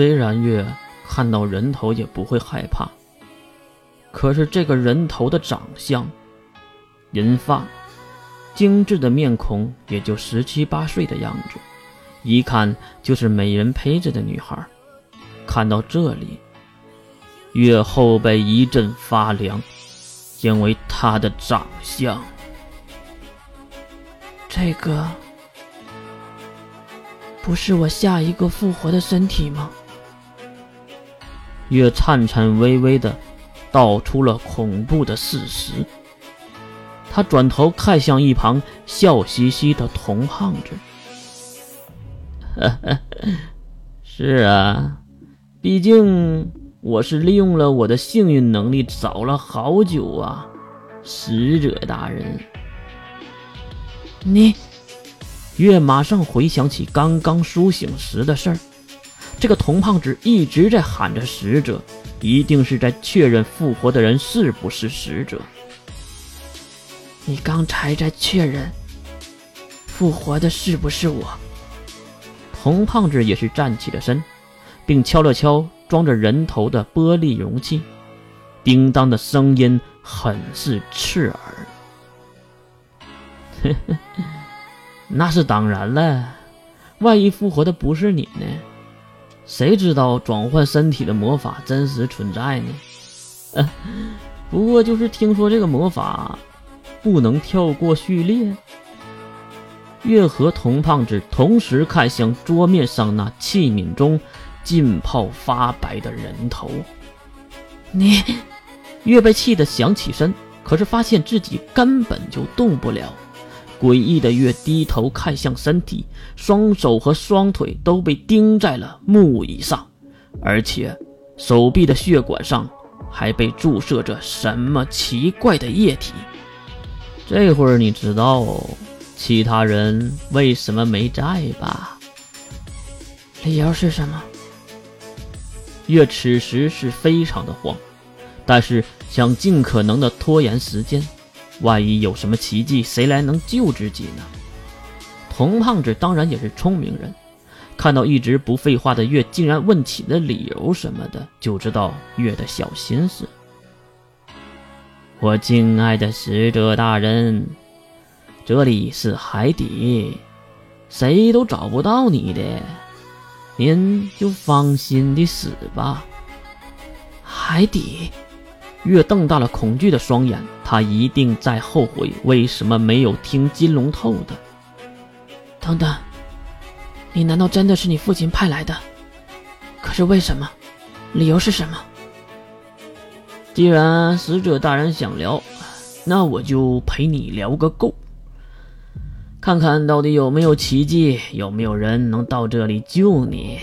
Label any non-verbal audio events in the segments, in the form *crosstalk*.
虽然月看到人头也不会害怕，可是这个人头的长相，银发，精致的面孔，也就十七八岁的样子，一看就是美人陪着的女孩。看到这里，月后背一阵发凉，因为她的长相。这个不是我下一个复活的身体吗？月颤颤巍巍的道出了恐怖的事实。他转头看向一旁笑嘻嘻的童胖子：“ *laughs* 是啊，毕竟我是利用了我的幸运能力找了好久啊，使者大人。”你，月马上回想起刚刚苏醒时的事儿。这个童胖子一直在喊着使者，一定是在确认复活的人是不是使者。你刚才在确认复活的是不是我？童胖子也是站起了身，并敲了敲装着人头的玻璃容器，叮当的声音很是刺耳。呵呵，那是当然了，万一复活的不是你呢？谁知道转换身体的魔法真实存在呢？*laughs* 不过就是听说这个魔法不能跳过序列。月和童胖子同时看向桌面上那器皿中浸泡发白的人头。你，*laughs* 月被气得想起身，可是发现自己根本就动不了。诡异的月低头看向身体，双手和双腿都被钉在了木椅上，而且手臂的血管上还被注射着什么奇怪的液体。这会儿你知道其他人为什么没在吧？理由是什么？月此时是非常的慌，但是想尽可能的拖延时间。万一有什么奇迹，谁来能救自己呢？童胖子当然也是聪明人，看到一直不废话的月竟然问起了理由什么的，就知道月的小心思。我敬爱的使者大人，这里是海底，谁都找不到你的，您就放心的死吧。海底。月瞪大了恐惧的双眼，他一定在后悔为什么没有听金龙透的。等等，你难道真的是你父亲派来的？可是为什么？理由是什么？既然死者大人想聊，那我就陪你聊个够，看看到底有没有奇迹，有没有人能到这里救你。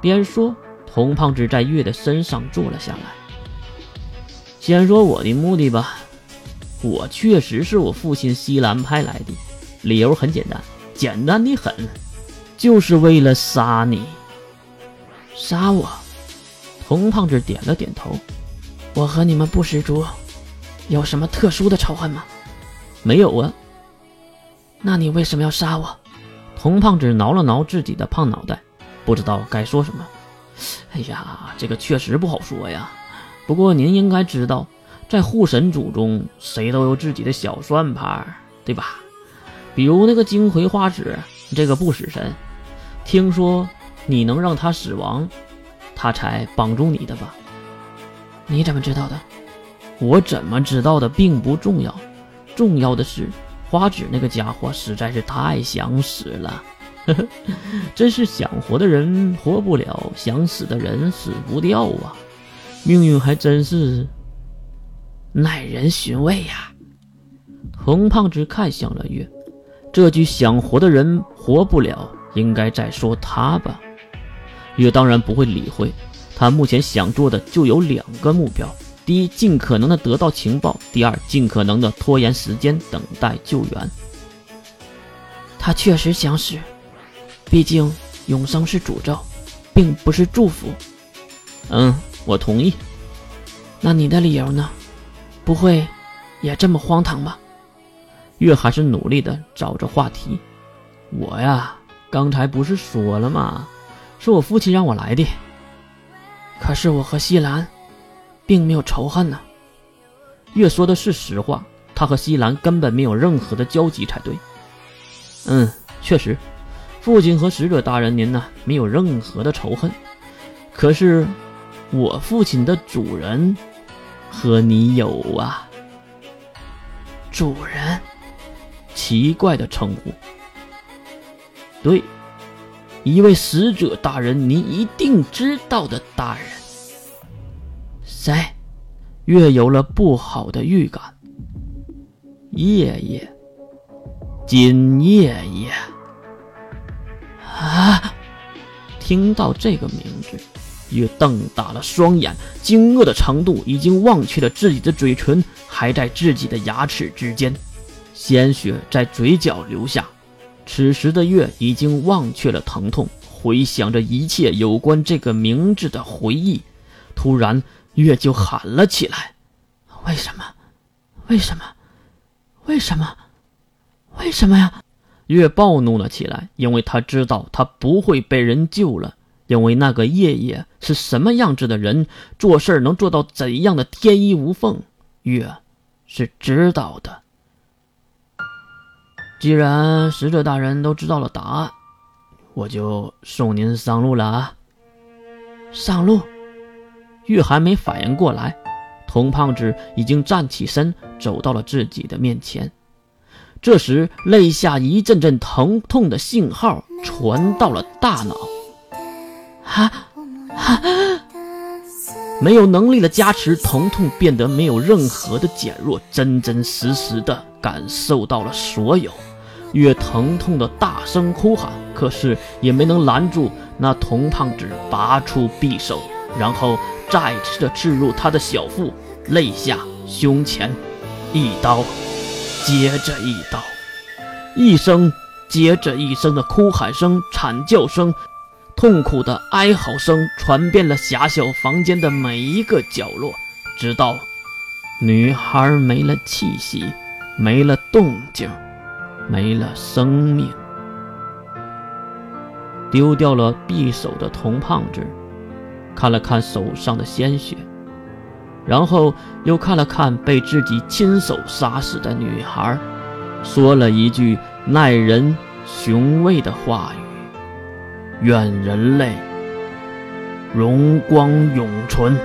边说，童胖子在月的身上坐了下来。先说我的目的吧，我确实是我父亲西兰派来的，理由很简单，简单的很，就是为了杀你，杀我。童胖子点了点头。我和你们不识族有什么特殊的仇恨吗？没有啊。那你为什么要杀我？童胖子挠了挠自己的胖脑袋，不知道该说什么。哎呀，这个确实不好说呀。不过您应该知道，在护神组中，谁都有自己的小算盘，对吧？比如那个金葵花指，这个不死神，听说你能让他死亡，他才帮助你的吧？你怎么知道的？我怎么知道的并不重要，重要的是花指那个家伙实在是太想死了，*laughs* 真是想活的人活不了，想死的人死不掉啊！命运还真是耐人寻味呀！红胖子看向了月，这句“想活的人活不了”，应该在说他吧？月当然不会理会，他目前想做的就有两个目标：第一，尽可能的得到情报；第二，尽可能的拖延时间，等待救援。他确实想死，毕竟永生是诅咒，并不是祝福。嗯。我同意，那你的理由呢？不会也这么荒唐吧？月还是努力的找着话题。我呀，刚才不是说了吗？是我父亲让我来的。可是我和西兰，并没有仇恨呢。月说的是实话，他和西兰根本没有任何的交集才对。嗯，确实，父亲和使者大人您呢，没有任何的仇恨。可是，我父亲的主人，和你有啊。主人，奇怪的称呼。对，一位使者大人，您一定知道的大人。谁？月有了不好的预感。夜夜，金夜夜。啊！听到这个名字，月瞪大了双眼，惊愕的程度已经忘却了自己的嘴唇还在自己的牙齿之间，鲜血在嘴角流下。此时的月已经忘却了疼痛，回想着一切有关这个名字的回忆，突然月就喊了起来：“为什么？为什么？为什么？为什么呀？”月暴怒了起来，因为他知道他不会被人救了，因为那个夜夜是什么样子的人，做事能做到怎样的天衣无缝，月是知道的。既然使者大人都知道了答案，我就送您上路了啊！上路，玉还没反应过来，童胖子已经站起身，走到了自己的面前。这时，肋下一阵阵疼痛的信号传到了大脑。哈哈！没有能力的加持，疼痛变得没有任何的减弱，真真实实的感受到了所有。越疼痛的大声哭喊，可是也没能拦住那童胖子拔出匕首，然后再次的刺入他的小腹、肋下、胸前，一刀接着一刀，一声接着一声的哭喊声、惨叫声、痛苦的哀嚎声传遍了狭小房间的每一个角落，直到女孩没了气息，没了动静。没了生命，丢掉了匕首的童胖子，看了看手上的鲜血，然后又看了看被自己亲手杀死的女孩，说了一句耐人寻味的话语：“愿人类荣光永存，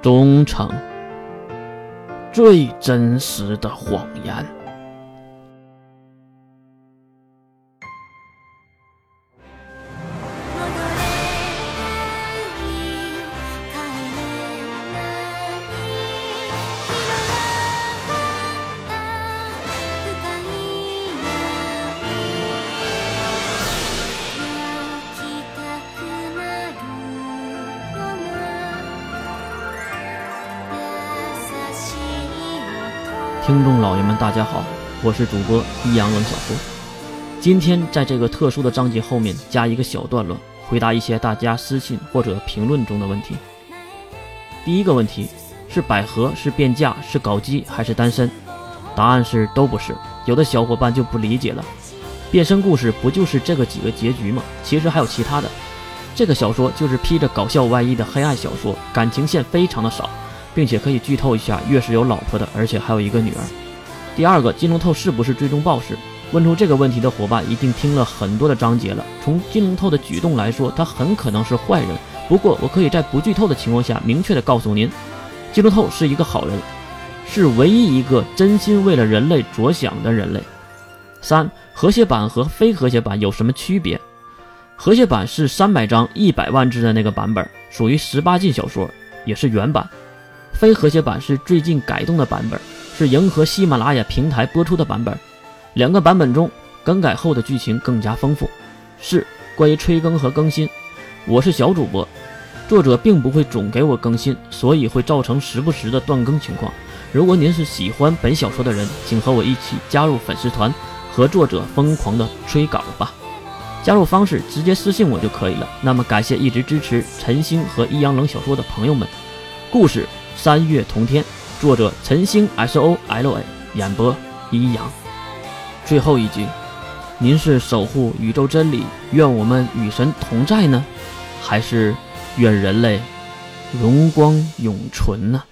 忠诚。”最真实的谎言。听众老爷们，大家好，我是主播一阳冷小说。今天在这个特殊的章节后面加一个小段落，回答一些大家私信或者评论中的问题。第一个问题是百合是变价是搞基还是单身？答案是都不是。有的小伙伴就不理解了，变身故事不就是这个几个结局吗？其实还有其他的。这个小说就是披着搞笑外衣的黑暗小说，感情线非常的少。并且可以剧透一下，月是有老婆的，而且还有一个女儿。第二个，金龙透是不是最终 BOSS？问出这个问题的伙伴一定听了很多的章节了。从金龙透的举动来说，他很可能是坏人。不过，我可以在不剧透的情况下，明确的告诉您，金龙透是一个好人，是唯一一个真心为了人类着想的人类。三，和谐版和非和谐版有什么区别？和谐版是三百章一百万字的那个版本，属于十八禁小说，也是原版。非和谐版是最近改动的版本，是迎合喜马拉雅平台播出的版本。两个版本中更改后的剧情更加丰富。四、关于催更和更新，我是小主播，作者并不会总给我更新，所以会造成时不时的断更情况。如果您是喜欢本小说的人，请和我一起加入粉丝团，和作者疯狂的催稿吧。加入方式直接私信我就可以了。那么感谢一直支持陈星和一阳冷小说的朋友们，故事。三月同天，作者陈星 S O L A，演播一阳。最后一句，您是守护宇宙真理，愿我们与神同在呢，还是愿人类荣光永存呢？